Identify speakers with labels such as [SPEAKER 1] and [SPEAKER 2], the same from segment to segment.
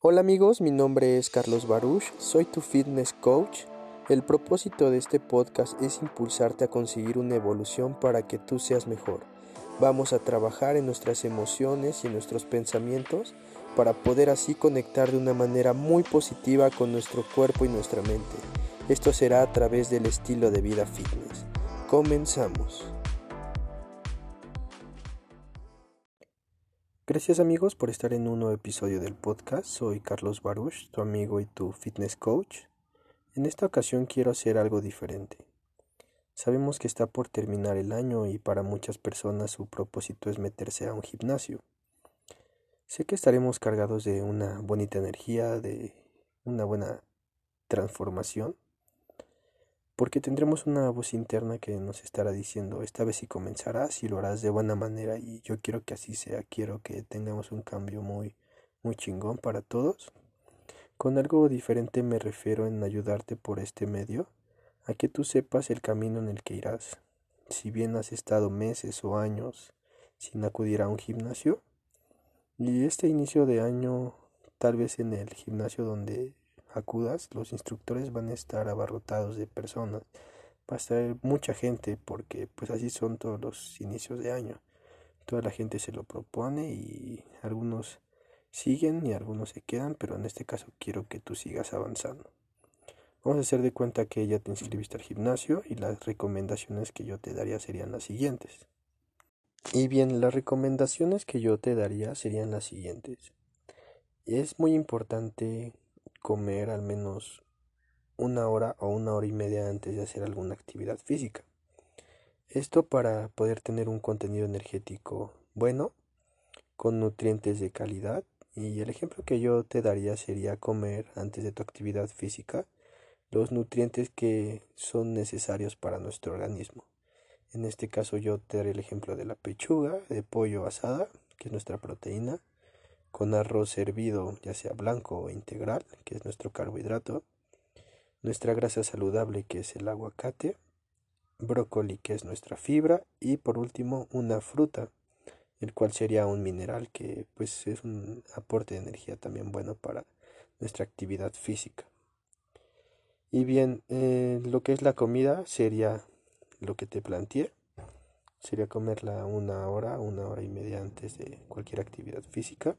[SPEAKER 1] Hola amigos, mi nombre es Carlos Baruch, soy tu fitness coach. El propósito de este podcast es impulsarte a conseguir una evolución para que tú seas mejor. Vamos a trabajar en nuestras emociones y nuestros pensamientos para poder así conectar de una manera muy positiva con nuestro cuerpo y nuestra mente. Esto será a través del estilo de vida fitness. Comenzamos. Gracias amigos por estar en un nuevo episodio del podcast. Soy Carlos Baruch, tu amigo y tu fitness coach. En esta ocasión quiero hacer algo diferente. Sabemos que está por terminar el año y para muchas personas su propósito es meterse a un gimnasio. Sé que estaremos cargados de una bonita energía, de una buena transformación porque tendremos una voz interna que nos estará diciendo, esta vez sí comenzarás y lo harás de buena manera y yo quiero que así sea, quiero que tengamos un cambio muy, muy chingón para todos. Con algo diferente me refiero en ayudarte por este medio, a que tú sepas el camino en el que irás. Si bien has estado meses o años sin acudir a un gimnasio, y este inicio de año tal vez en el gimnasio donde acudas, los instructores van a estar abarrotados de personas. Va a estar mucha gente porque pues así son todos los inicios de año. Toda la gente se lo propone y algunos siguen y algunos se quedan, pero en este caso quiero que tú sigas avanzando. Vamos a hacer de cuenta que ya te inscribiste al gimnasio y las recomendaciones que yo te daría serían las siguientes. Y bien, las recomendaciones que yo te daría serían las siguientes. Es muy importante comer al menos una hora o una hora y media antes de hacer alguna actividad física. Esto para poder tener un contenido energético bueno, con nutrientes de calidad. Y el ejemplo que yo te daría sería comer antes de tu actividad física los nutrientes que son necesarios para nuestro organismo. En este caso yo te daré el ejemplo de la pechuga de pollo asada, que es nuestra proteína, con arroz hervido, ya sea blanco o integral, que es nuestro carbohidrato, nuestra grasa saludable, que es el aguacate, brócoli, que es nuestra fibra, y por último una fruta, el cual sería un mineral que pues es un aporte de energía también bueno para nuestra actividad física. Y bien, eh, lo que es la comida sería lo que te planteé, sería comerla una hora, una hora y media antes de cualquier actividad física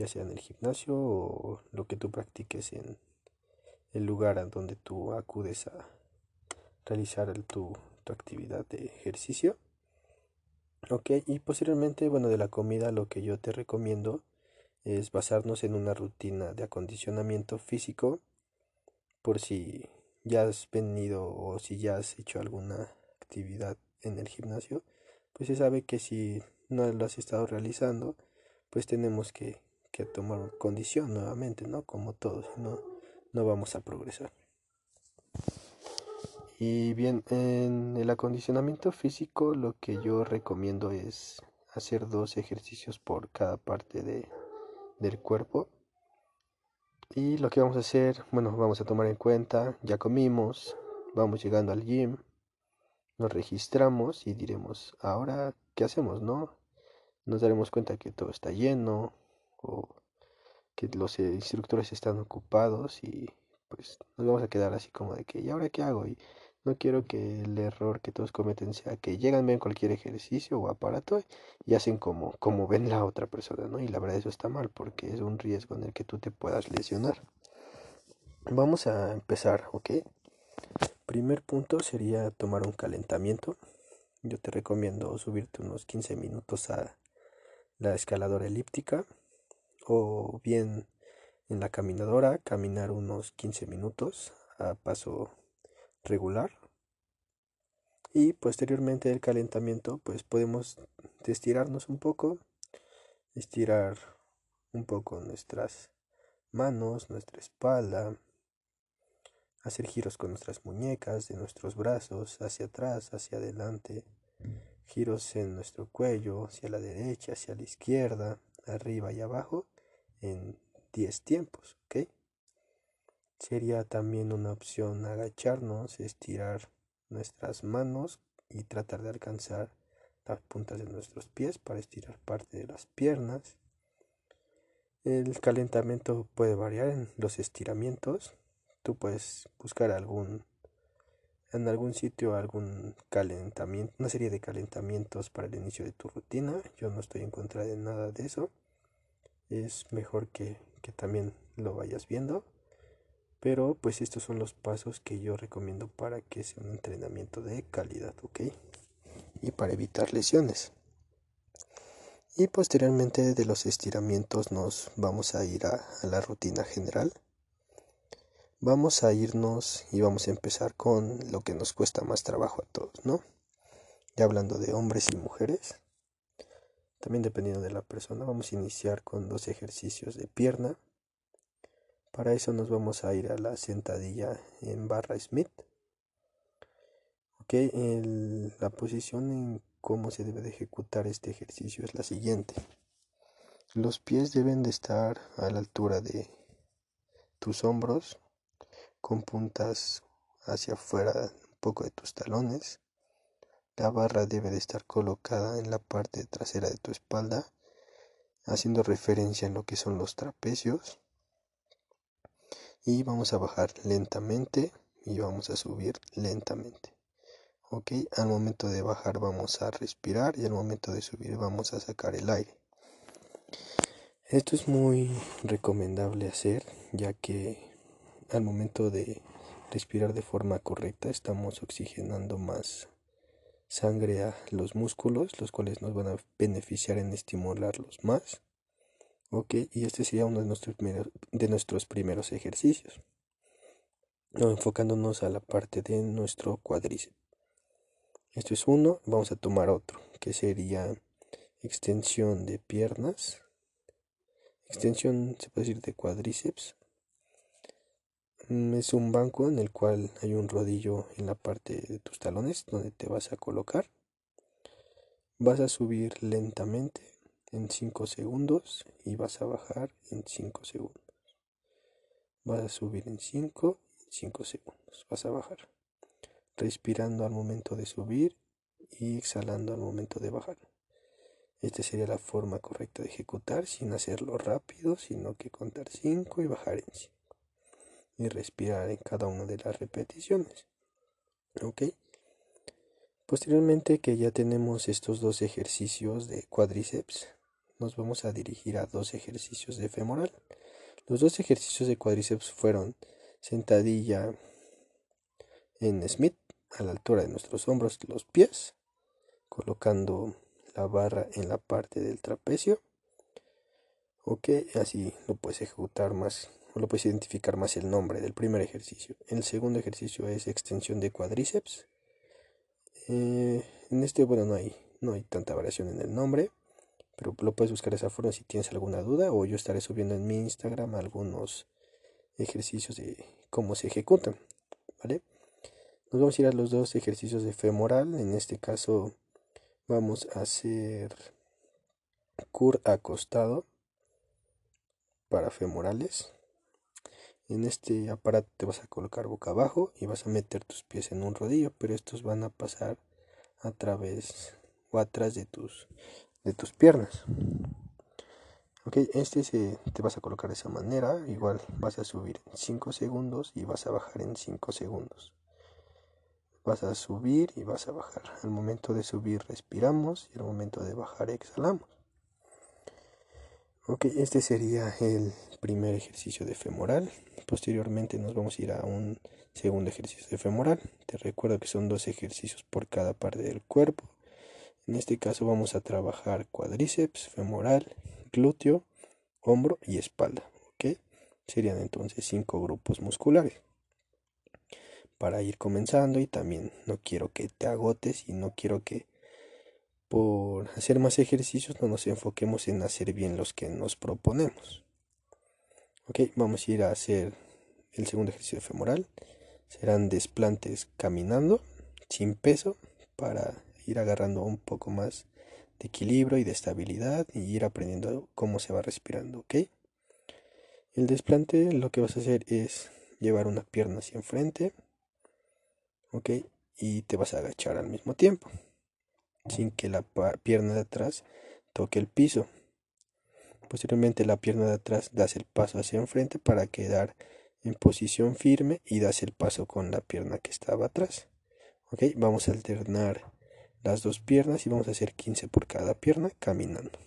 [SPEAKER 1] ya sea en el gimnasio o lo que tú practiques en el lugar a donde tú acudes a realizar tu, tu actividad de ejercicio. Ok, y posteriormente, bueno, de la comida lo que yo te recomiendo es basarnos en una rutina de acondicionamiento físico por si ya has venido o si ya has hecho alguna actividad en el gimnasio, pues se sabe que si no lo has estado realizando, pues tenemos que que tomar condición nuevamente, ¿no? Como todos, no, no vamos a progresar. Y bien, en el acondicionamiento físico lo que yo recomiendo es hacer dos ejercicios por cada parte de, del cuerpo. Y lo que vamos a hacer, bueno, vamos a tomar en cuenta, ya comimos, vamos llegando al gym, nos registramos y diremos, ahora, ¿qué hacemos, no? Nos daremos cuenta que todo está lleno, o que los eh, instructores están ocupados y pues nos vamos a quedar así como de que ¿y ahora qué hago? Y no quiero que el error que todos cometen sea que llegan, ven cualquier ejercicio o aparato y hacen como, como ven la otra persona, ¿no? Y la verdad eso está mal porque es un riesgo en el que tú te puedas lesionar. Vamos a empezar, ¿ok? Primer punto sería tomar un calentamiento. Yo te recomiendo subirte unos 15 minutos a la escaladora elíptica o bien en la caminadora caminar unos 15 minutos a paso regular. Y posteriormente el calentamiento pues podemos estirarnos un poco estirar un poco nuestras manos nuestra espalda hacer giros con nuestras muñecas de nuestros brazos hacia atrás hacia adelante giros en nuestro cuello hacia la derecha hacia la izquierda arriba y abajo en 10 tiempos. Sería también una opción agacharnos, estirar nuestras manos y tratar de alcanzar las puntas de nuestros pies para estirar parte de las piernas. El calentamiento puede variar en los estiramientos. Tú puedes buscar algún en algún sitio algún calentamiento, una serie de calentamientos para el inicio de tu rutina. Yo no estoy en contra de nada de eso. Es mejor que, que también lo vayas viendo. Pero pues estos son los pasos que yo recomiendo para que sea un entrenamiento de calidad, ¿ok? Y para evitar lesiones. Y posteriormente de los estiramientos nos vamos a ir a, la rutina general. Vamos a irnos y vamos a empezar con lo que nos cuesta más trabajo a todos, ¿no? Ya hablando de hombres y mujeres, también dependiendo de la persona, vamos a iniciar con dos ejercicios de pierna. Para eso nos vamos a ir a la sentadilla en barra Smith. Ok, la posición en cómo se debe de ejecutar este ejercicio es la siguiente. Los pies deben de estar a la altura de tus hombros, con puntas hacia afuera un poco de tus talones. La barra debe de estar colocada en la parte trasera de tu espalda, haciendo referencia en lo que son los trapecios. Y vamos a bajar lentamente y vamos a subir lentamente. Ok, al momento de bajar vamos a respirar y al momento de subir vamos a sacar el aire. Esto es muy recomendable hacer ya que al momento de respirar de forma correcta estamos oxigenando más sangre a los músculos, los cuales nos van a beneficiar en estimularlos más. Ok, y este sería uno de nuestros primeros, de nuestros primeros ejercicios. enfocándonos a la parte de nuestro cuádriceps. Esto es uno. Vamos a tomar otro, que sería extensión de piernas. Extensión, se puede decir, de cuádriceps. Mm, es un banco en el cual hay un rodillo en la parte de tus talones donde te vas a colocar. Vas a subir lentamente en 5 segundos y vas a bajar en 5 segundos. Vas a subir en 5 y 5 segundos. Vas a bajar respirando al momento de subir y exhalando al momento de bajar. Esta sería la forma correcta de ejecutar sin hacerlo rápido, sino que contar 5 y bajar en 5. Y respirar en cada una de las repeticiones. ¿Ok? Posteriormente que ya tenemos estos dos ejercicios de cuádriceps, nos vamos a dirigir a dos ejercicios de femoral. Los dos ejercicios de cuádriceps fueron sentadilla en Smith a la altura de nuestros hombros los pies, colocando la barra en la parte del trapecio. Ok, así lo puedes ejecutar más, lo puedes identificar más el nombre del primer ejercicio. El segundo ejercicio es extensión de cuádriceps. Eh, en este, bueno, no hay, no hay tanta variación en el nombre, pero lo puedes buscar de esa forma si tienes alguna duda, o yo estaré subiendo en mi Instagram algunos ejercicios de cómo se ejecutan, ¿vale? Nos vamos a ir a los dos ejercicios de femoral. En este caso vamos a hacer cur acostado para femorales. En este aparato te vas a colocar boca abajo y vas a meter tus pies en un rodillo, pero estos van a pasar a través o atrás de tus de tus piernas. Ok, este se, te vas a colocar de esa manera. Igual vas a subir en 5 segundos y vas a bajar en 5 segundos vas a subir y vas a bajar. Al momento de subir respiramos y al momento de bajar exhalamos. Ok, este sería el primer ejercicio de femoral. Posteriormente nos vamos a ir a un segundo ejercicio femoral. Te recuerdo que son dos ejercicios por cada parte del cuerpo. En este caso vamos a trabajar cuádriceps, femoral, glúteo, hombro y espalda. Ok, serían entonces cinco grupos musculares para ir comenzando y también no quiero que te agotes y no quiero que por hacer más ejercicios no nos enfoquemos en hacer bien los que nos proponemos. Ok, vamos a ir a hacer el segundo ejercicio femoral. Serán desplantes caminando sin peso para ir agarrando un poco más de equilibrio y de estabilidad y ir aprendiendo cómo se va respirando, ¿ok? El desplante lo que vas a hacer es llevar una pierna hacia enfrente, ¿ok? Y te vas a agachar al mismo tiempo, sin que la pierna de atrás toque el piso. Posteriormente la pierna de atrás das el paso hacia enfrente para quedar en posición firme y das el paso con la pierna que estaba atrás. Ok, vamos a alternar las dos piernas y vamos a hacer 15 por cada pierna caminando.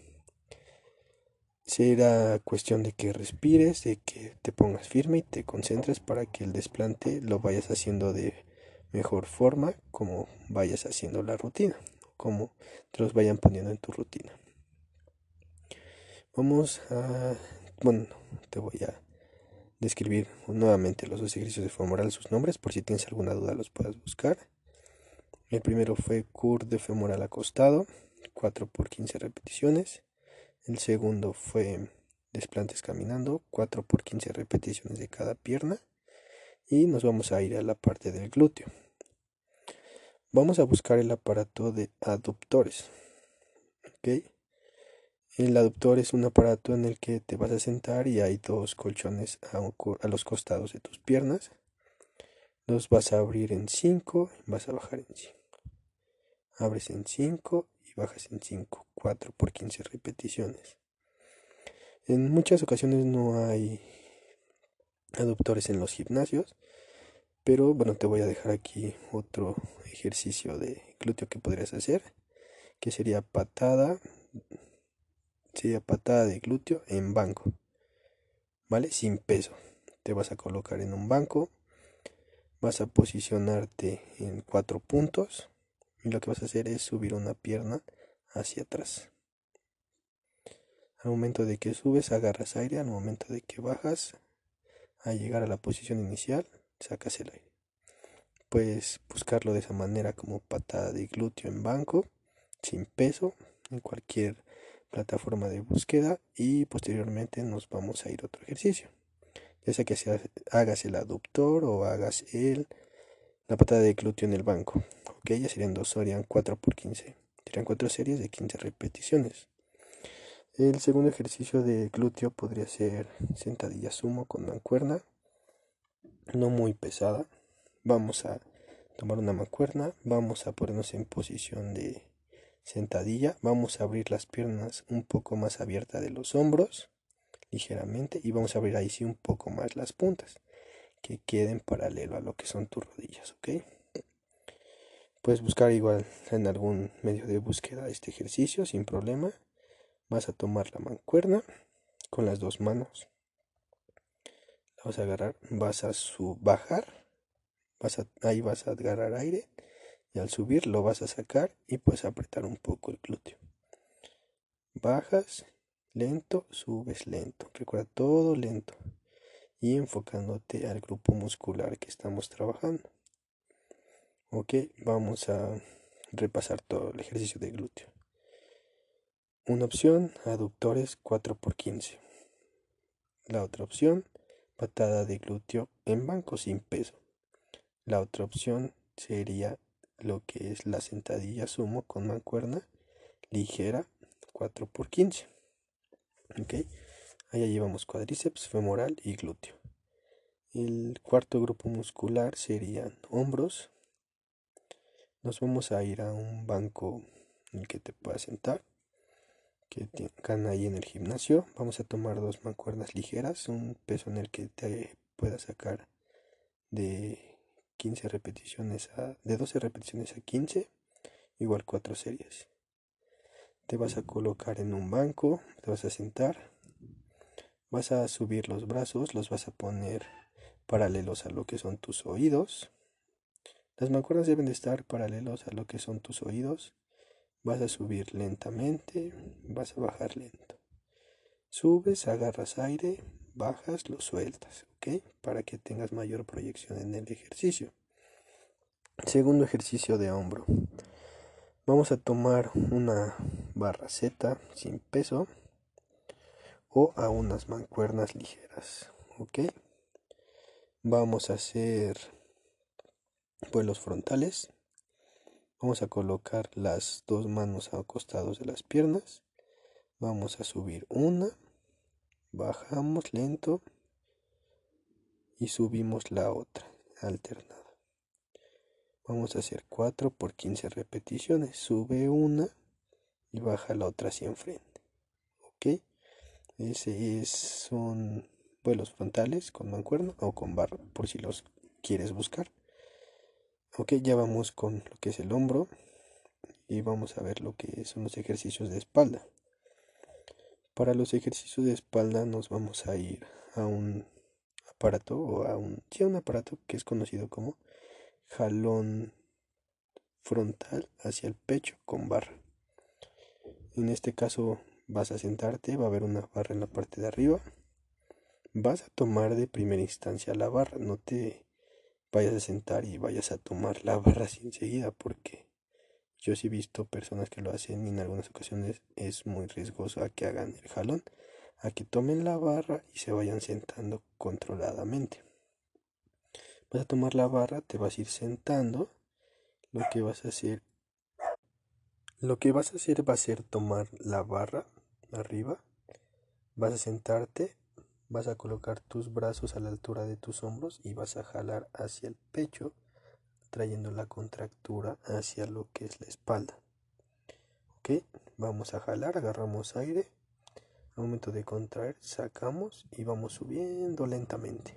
[SPEAKER 1] Será cuestión de que respires, de que te pongas firme y te concentres para que el desplante lo vayas haciendo de mejor forma como vayas haciendo la rutina, como te los vayan poniendo en tu rutina. Vamos a, bueno, te voy a describir nuevamente los dos ejercicios de femoral, sus nombres, por si tienes alguna duda los puedas buscar. El primero fue cur de femoral acostado, 4 por 15 repeticiones. El segundo fue desplantes caminando, 4 por 15 repeticiones de cada pierna. Y nos vamos a ir a la parte del glúteo. Vamos a buscar el aparato de aductores. El aductor es un aparato en el que te vas a sentar y hay dos colchones a, los costados de tus piernas. Los vas a abrir en 5 y vas a bajar en 5. Abres en 5 bajas en 5, 4 por 15 repeticiones. En muchas ocasiones no hay aductores en los gimnasios, pero bueno, te voy a dejar aquí otro ejercicio de glúteo que podrías hacer, que sería patada, sería patada de glúteo en banco, ¿vale? Sin peso. Te vas a colocar en un banco, vas a posicionarte en cuatro puntos y lo que vas a hacer es subir una pierna hacia atrás. Al momento de que subes agarras aire, al momento de que bajas a llegar a la posición inicial sacas el aire. Puedes buscarlo de esa manera como patada de glúteo en banco, sin peso, en cualquier plataforma de búsqueda y posteriormente nos vamos a ir a otro ejercicio. Ya sea que hagas el aductor o hagas el, la patada de glúteo en el banco. Ok, ya serían dos, serían 4 por 15. Serían cuatro series de 15 repeticiones. El segundo ejercicio de glúteo podría ser sentadilla sumo con mancuerna, no muy pesada. Vamos a tomar una mancuerna, vamos a ponernos en posición de sentadilla, vamos a abrir las piernas un poco más abiertas de los hombros, ligeramente, y vamos a abrir ahí sí un poco más las puntas, que queden paralelo a lo que son tus rodillas, ¿ok? Puedes buscar igual en algún medio de búsqueda este ejercicio sin problema. Vas a tomar la mancuerna con las dos manos. Vas a agarrar, vas a su bajar, vas a, ahí vas a agarrar aire y al subir lo vas a sacar y puedes apretar un poco el glúteo. Bajas lento, subes lento. Recuerda todo lento y enfocándote al grupo muscular que estamos trabajando. Ok, vamos a repasar todo el ejercicio de glúteo. Una opción, aductores 4x15. La otra opción, patada de glúteo en banco sin peso. La otra opción sería lo que es la sentadilla sumo con mancuerna ligera 4x15. Ok, allá llevamos cuádriceps, femoral y glúteo. El cuarto grupo muscular serían hombros nos vamos a ir a un banco en el que te puedas sentar, que tengan ahí en el gimnasio. Vamos a tomar dos mancuernas ligeras, un peso en el que te pueda sacar de 15 repeticiones a, de 12 repeticiones a 15, igual cuatro series. Te vas a colocar en un banco, te vas a sentar, vas a subir los brazos, los vas a poner paralelos a lo que son tus oídos las mancuernas deben de estar paralelos a lo que son tus oídos. Vas a subir lentamente, vas a bajar lento. Subes, agarras aire, bajas, lo sueltas, ¿ok? Para que tengas mayor proyección en el ejercicio. Segundo ejercicio de hombro. Vamos a tomar una barra Z sin peso o a unas mancuernas ligeras, ¿ok? Vamos a hacer vuelos frontales. Vamos a colocar las dos manos a costados de las piernas. Vamos a subir una, bajamos lento y subimos la otra alternada. Vamos a hacer 4 por 15 repeticiones. Sube una y baja la otra hacia enfrente. ¿Ok? Ese son vuelos frontales con mancuerna o con barra, por si los quieres buscar. Ok, ya vamos con lo que es el hombro y vamos a ver lo que son los ejercicios de espalda. Para los ejercicios de espalda nos vamos a ir a un aparato o a un, sí, un aparato que es conocido como jalón frontal hacia el pecho con barra. En este caso vas a sentarte, va a haber una barra en la parte de arriba. Vas a tomar de primera instancia la barra, no te vayas a sentar y vayas a tomar la barra así enseguida, porque yo sí he visto personas que lo hacen y en algunas ocasiones es muy riesgoso a que hagan el jalón, a que tomen la barra y se vayan sentando controladamente. Vas a tomar la barra, te vas a ir sentando, lo que vas a hacer lo que vas a hacer va a ser tomar la barra arriba, vas a sentarte, vas a colocar tus brazos a la altura de tus hombros y vas a jalar hacia el pecho, trayendo la contractura hacia lo que es la espalda. Ok, vamos a jalar, agarramos aire, al momento de contraer, sacamos y vamos subiendo lentamente.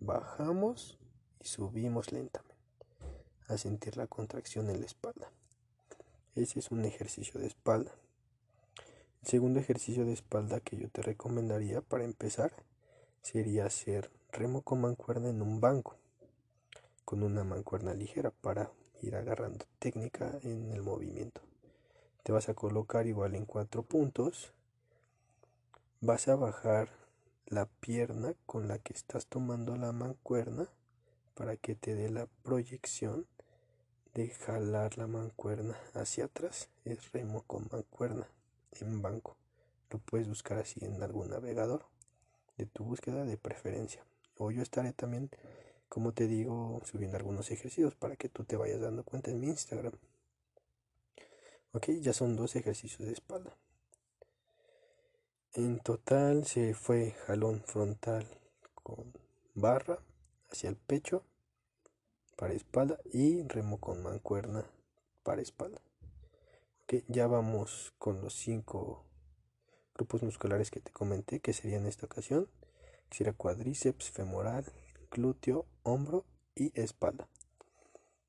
[SPEAKER 1] Bajamos y subimos lentamente a sentir la contracción en la espalda. Ese es un ejercicio de espalda. El segundo ejercicio de espalda que yo te recomendaría para empezar sería hacer remo con mancuerna en un banco, con una mancuerna ligera para ir agarrando técnica en el movimiento. Te vas a colocar igual en cuatro puntos. Vas a bajar la pierna con la que estás tomando la mancuerna para que te dé la proyección de jalar la mancuerna hacia atrás es remo con mancuerna en banco. Lo puedes buscar así en algún navegador de tu búsqueda de preferencia. O yo estaré también, como te digo, subiendo algunos ejercicios para que tú te vayas dando cuenta en mi Instagram. Ok, ya son dos ejercicios de espalda. En total se fue jalón frontal con barra hacia el pecho para espalda y remo con mancuerna para espalda. Okay, ya vamos con los cinco grupos musculares que te comenté que serían en esta ocasión, que sería cuádriceps, femoral, glúteo, hombro y espalda.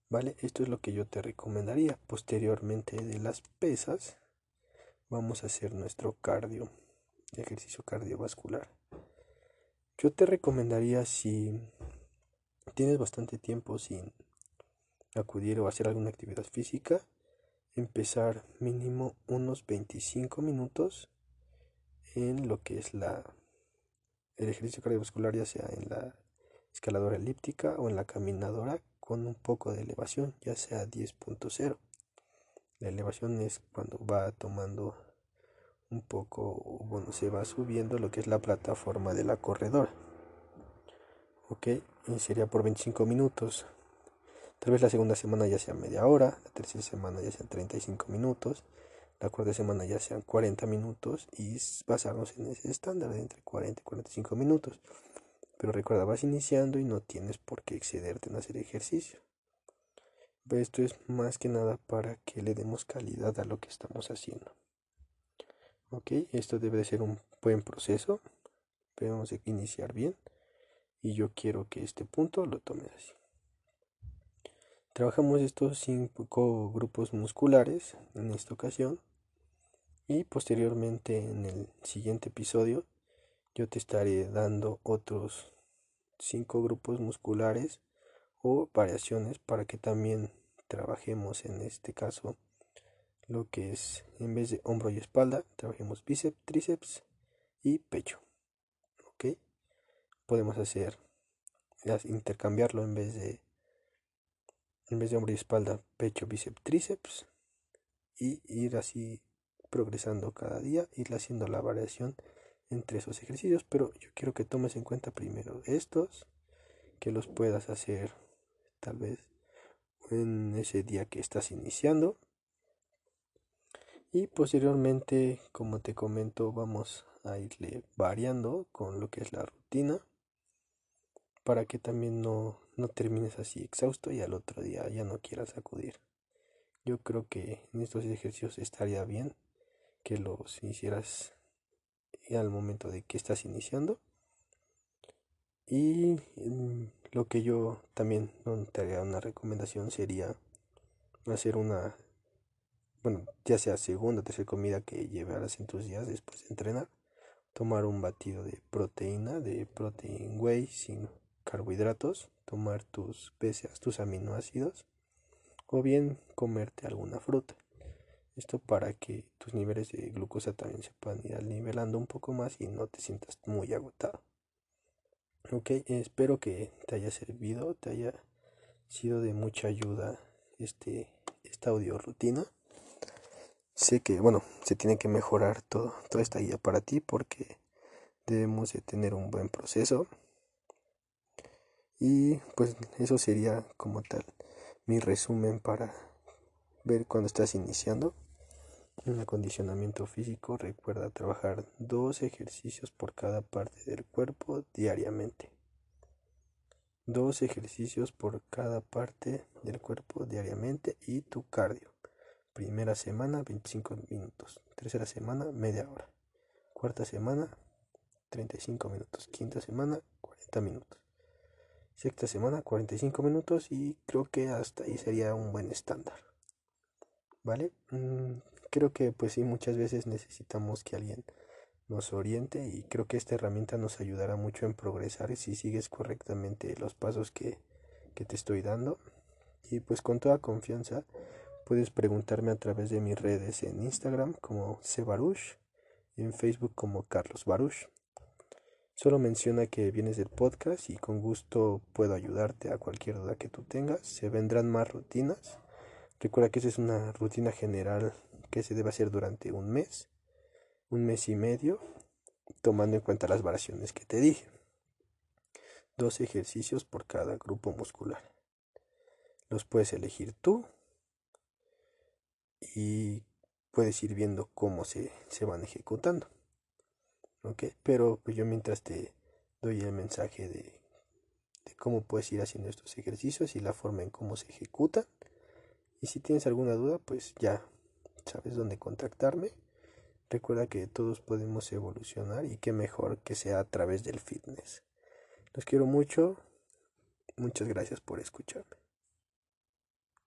[SPEAKER 1] Vale, esto es lo que yo te recomendaría. Posteriormente de las pesas, vamos a hacer nuestro cardio, ejercicio cardiovascular. Yo te recomendaría si tienes bastante tiempo sin acudir o hacer alguna actividad física, empezar mínimo unos 25 minutos en lo que es la el ejercicio cardiovascular ya sea en la escaladora elíptica o en la caminadora con un poco de elevación ya sea 10.0 la elevación es cuando va tomando un poco bueno se va subiendo lo que es la plataforma de la corredora. Ok y sería por 25 minutos. Tal vez la segunda semana ya sea media hora la tercera semana ya sean 35 minutos la cuarta semana ya sean 40 minutos y basarnos en ese estándar de entre 40 y 45 minutos pero recuerda vas iniciando y no tienes por qué excederte en hacer ejercicio. Esto es más que nada para que le demos calidad a lo que estamos haciendo. Ok esto debe de ser un buen proceso. Debemos iniciar bien. Y yo quiero que este punto lo tomes así. Trabajamos estos cinco grupos musculares en esta ocasión. Y posteriormente en el siguiente episodio yo te estaré dando otros cinco grupos musculares o variaciones para que también trabajemos en este caso lo que es en vez de hombro y espalda trabajemos bíceps, tríceps y pecho podemos hacer intercambiarlo en vez de en vez de hombro y espalda, pecho, bíceps, tríceps y ir así progresando cada día, ir haciendo la variación entre esos ejercicios, pero yo quiero que tomes en cuenta primero estos, que los puedas hacer tal vez en ese día que estás iniciando y posteriormente, como te comento, vamos a irle variando con lo que es la rutina para que también no, no termines así exhausto y al otro día ya no quieras acudir. Yo creo que en estos ejercicios estaría bien que los hicieras al momento de que estás iniciando. Y mm, lo que yo también te haría una recomendación sería hacer una, bueno, ya sea segunda o tercera comida que llevarás en tus días después de entrenar. Tomar un batido de proteína, de protein whey sin carbohidratos. Tomar tus PCAs, tus aminoácidos. O bien comerte alguna fruta. Esto para que tus niveles de glucosa también se puedan ir nivelando un poco más y no te sientas muy agotado. Ok, espero que te haya servido, te haya sido de mucha ayuda este, esta audio rutina. Sé que, bueno, se tiene que mejorar todo, toda esta guía para ti porque debemos de tener un buen proceso. Y pues eso sería como tal mi resumen para ver cuando estás iniciando. En acondicionamiento físico recuerda trabajar dos ejercicios por cada parte del cuerpo diariamente. Dos ejercicios por cada parte del cuerpo diariamente y tu cardio. Primera semana 25 minutos. Tercera semana media hora. Cuarta semana 35 minutos. Quinta semana 40 minutos. Sexta semana 45 minutos y creo que hasta ahí sería un buen estándar. ¿Vale? Mm, creo que pues sí, muchas veces necesitamos que alguien nos oriente y creo que esta herramienta nos ayudará mucho en progresar si sigues correctamente los pasos que, que te estoy dando. Y pues con toda confianza puedes preguntarme a través de mis redes en Instagram como Cebarush y en Facebook como Carlos Baruch. Solo menciona que vienes del podcast y con gusto puedo ayudarte a cualquier duda que tú tengas. Se vendrán más rutinas. Recuerda que esa es una rutina general que se debe hacer durante un mes, un mes y medio, tomando en cuenta las variaciones que te dije. Dos ejercicios por cada grupo muscular. Los puedes elegir tú y puedes ir viendo cómo se, van ejecutando. ¿Ok? Pero pues yo mientras te doy el mensaje de, de cómo puedes ir haciendo estos ejercicios y la forma en cómo se ejecutan. Y si tienes alguna duda, pues ya sabes dónde contactarme. Recuerda que todos podemos evolucionar y qué mejor que sea a través del fitness. Los quiero mucho. Muchas gracias por escucharme.